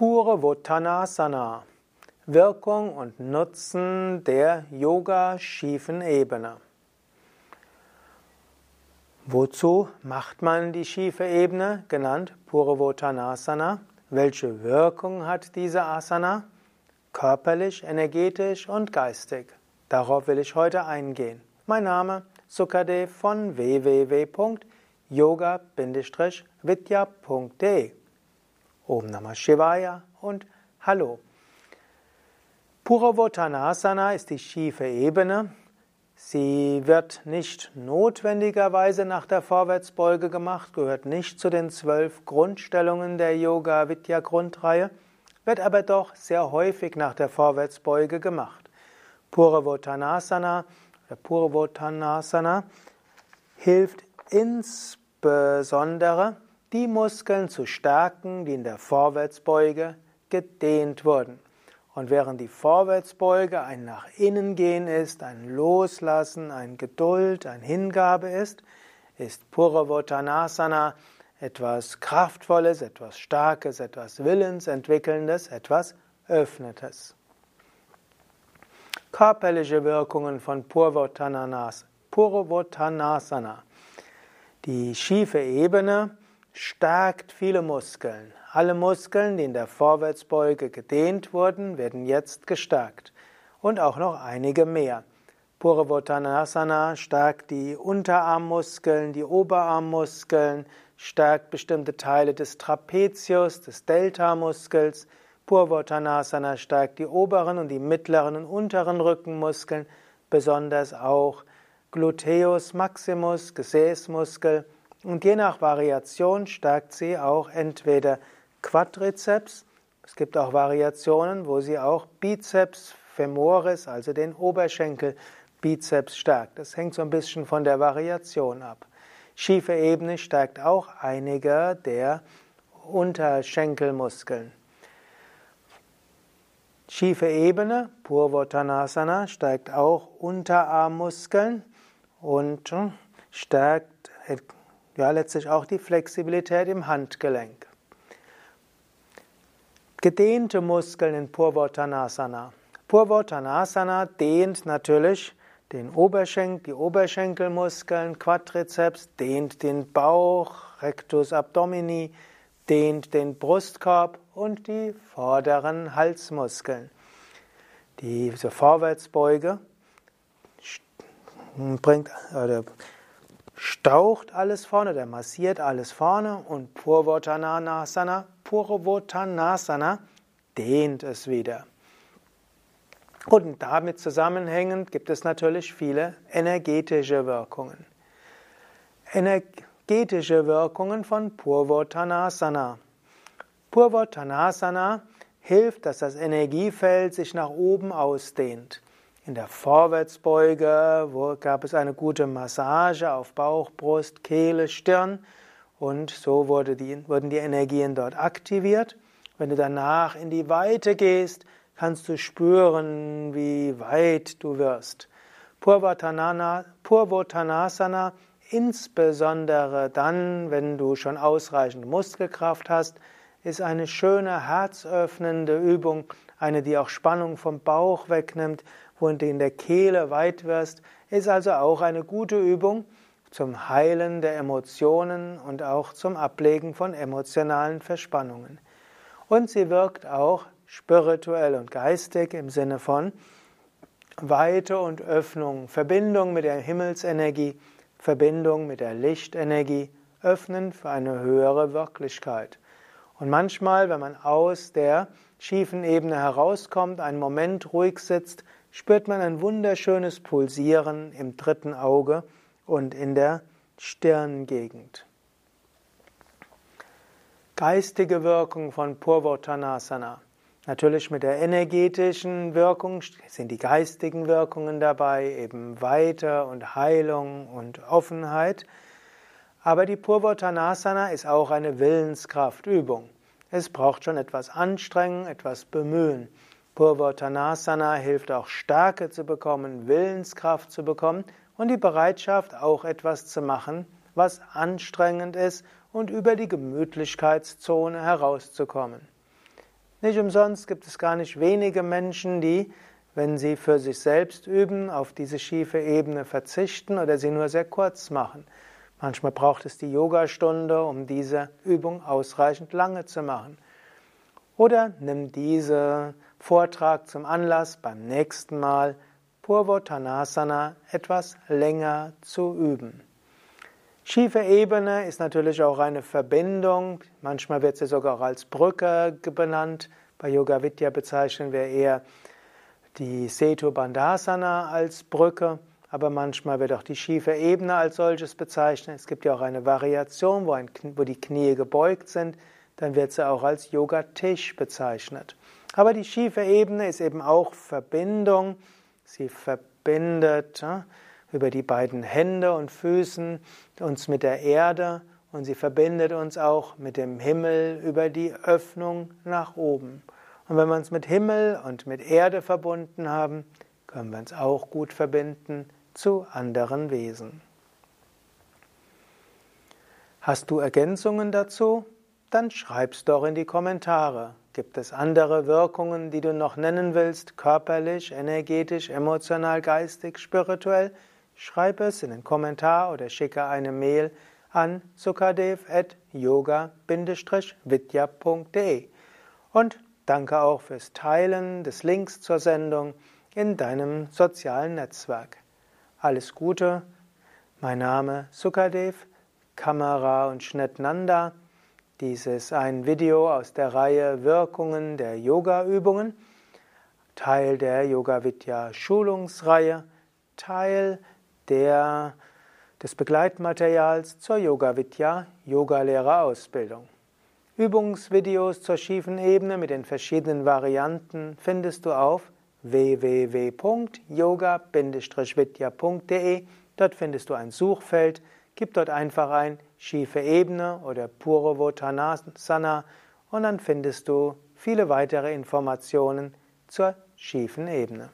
Pure Vottanasana. Wirkung und Nutzen der Yoga-schiefen Ebene. Wozu macht man die schiefe Ebene, genannt Pure Vottanasana? Welche Wirkung hat diese Asana? Körperlich, energetisch und geistig. Darauf will ich heute eingehen. Mein Name Sukadev von www.yoga-vidya.de Om Namah Shivaya und Hallo. Puravottanasana ist die schiefe Ebene. Sie wird nicht notwendigerweise nach der Vorwärtsbeuge gemacht, gehört nicht zu den zwölf Grundstellungen der Yoga Vidya Grundreihe, wird aber doch sehr häufig nach der Vorwärtsbeuge gemacht. Puravottanasana Puravottanasana hilft insbesondere die Muskeln zu stärken, die in der Vorwärtsbeuge gedehnt wurden. Und während die Vorwärtsbeuge ein nach innen gehen ist, ein Loslassen, ein Geduld, ein Hingabe ist, ist Puravottanasana etwas Kraftvolles, etwas Starkes, etwas Willensentwickelndes, etwas Öffnetes. Körperliche Wirkungen von Purvottanasana. Die schiefe Ebene stärkt viele Muskeln. Alle Muskeln, die in der Vorwärtsbeuge gedehnt wurden, werden jetzt gestärkt. Und auch noch einige mehr. Purvottanasana stärkt die Unterarmmuskeln, die Oberarmmuskeln, stärkt bestimmte Teile des Trapezius, des Deltamuskels. Purvottanasana stärkt die oberen und die mittleren und unteren Rückenmuskeln, besonders auch Gluteus maximus, Gesäßmuskel, und je nach Variation stärkt sie auch entweder Quadrizeps, es gibt auch Variationen, wo sie auch Bizeps femoris, also den Oberschenkel Bizeps stärkt. Das hängt so ein bisschen von der Variation ab. Schiefe Ebene stärkt auch einige der Unterschenkelmuskeln. Schiefe Ebene, Purvottanasana, stärkt auch Unterarmmuskeln und stärkt ja letztlich auch die Flexibilität im Handgelenk. Gedehnte Muskeln in Purvottanasana. Purvottanasana dehnt natürlich den Oberschenkel, die Oberschenkelmuskeln, Quadrizeps, dehnt den Bauch, Rectus abdomini, dehnt den Brustkorb und die vorderen Halsmuskeln. Diese Vorwärtsbeuge bringt, oder staucht alles vorne, der massiert alles vorne und Purvottanasana, Purvottanasana dehnt es wieder. Und damit zusammenhängend gibt es natürlich viele energetische Wirkungen. Energetische Wirkungen von Purvottanasana. Purvottanasana hilft, dass das Energiefeld sich nach oben ausdehnt. In der Vorwärtsbeuge gab es eine gute Massage auf Bauch, Brust, Kehle, Stirn und so wurde die, wurden die Energien dort aktiviert. Wenn du danach in die Weite gehst, kannst du spüren, wie weit du wirst. Purvottanasana, insbesondere dann, wenn du schon ausreichend Muskelkraft hast, ist eine schöne herzöffnende Übung, eine, die auch Spannung vom Bauch wegnimmt und in der Kehle weit wirst, ist also auch eine gute Übung zum Heilen der Emotionen und auch zum Ablegen von emotionalen Verspannungen. Und sie wirkt auch spirituell und geistig im Sinne von Weite und Öffnung, Verbindung mit der Himmelsenergie, Verbindung mit der Lichtenergie, öffnen für eine höhere Wirklichkeit. Und manchmal, wenn man aus der schiefen Ebene herauskommt, einen Moment ruhig sitzt, spürt man ein wunderschönes Pulsieren im dritten Auge und in der Stirngegend. Geistige Wirkung von Purvottanasana. Natürlich mit der energetischen Wirkung sind die geistigen Wirkungen dabei, eben Weite und Heilung und Offenheit. Aber die Purvottanasana ist auch eine Willenskraftübung. Es braucht schon etwas Anstrengung, etwas Bemühen. Purvottanasana hilft auch Stärke zu bekommen, Willenskraft zu bekommen und die Bereitschaft auch etwas zu machen, was anstrengend ist und über die Gemütlichkeitszone herauszukommen. Nicht umsonst gibt es gar nicht wenige Menschen, die, wenn sie für sich selbst üben, auf diese schiefe Ebene verzichten oder sie nur sehr kurz machen. Manchmal braucht es die Yogastunde, um diese Übung ausreichend lange zu machen. Oder nimm diesen Vortrag zum Anlass, beim nächsten Mal Purvottanasana etwas länger zu üben. Schiefe Ebene ist natürlich auch eine Verbindung. Manchmal wird sie sogar auch als Brücke benannt. Bei Yoga Vidya bezeichnen wir eher die Setu Bandhasana als Brücke, aber manchmal wird auch die schiefe Ebene als solches bezeichnet. Es gibt ja auch eine Variation, wo, ein, wo die Knie gebeugt sind, dann wird sie auch als Yoga-Tisch bezeichnet. Aber die schiefe Ebene ist eben auch Verbindung. Sie verbindet über die beiden Hände und Füßen uns mit der Erde und sie verbindet uns auch mit dem Himmel über die Öffnung nach oben. Und wenn wir uns mit Himmel und mit Erde verbunden haben, können wir uns auch gut verbinden zu anderen Wesen. Hast du Ergänzungen dazu? Dann schreib's doch in die Kommentare. Gibt es andere Wirkungen, die du noch nennen willst, körperlich, energetisch, emotional, geistig, spirituell? Schreib es in den Kommentar oder schicke eine Mail an sukadev.yoga-vidya.de. Und danke auch fürs Teilen des Links zur Sendung in deinem sozialen Netzwerk. Alles Gute, mein Name Sukadev, Kamera und Schnitt Nanda. Dies ist ein Video aus der Reihe Wirkungen der Yoga-Übungen, Teil der Yoga Vidya Schulungsreihe, Teil der, des Begleitmaterials zur Yoga Vidya Yogalehrerausbildung. Übungsvideos zur schiefen Ebene mit den verschiedenen Varianten findest du auf www.yoga-vidya.de. Dort findest du ein Suchfeld, gib dort einfach ein schiefe Ebene oder Purvottanasana und dann findest du viele weitere Informationen zur schiefen Ebene.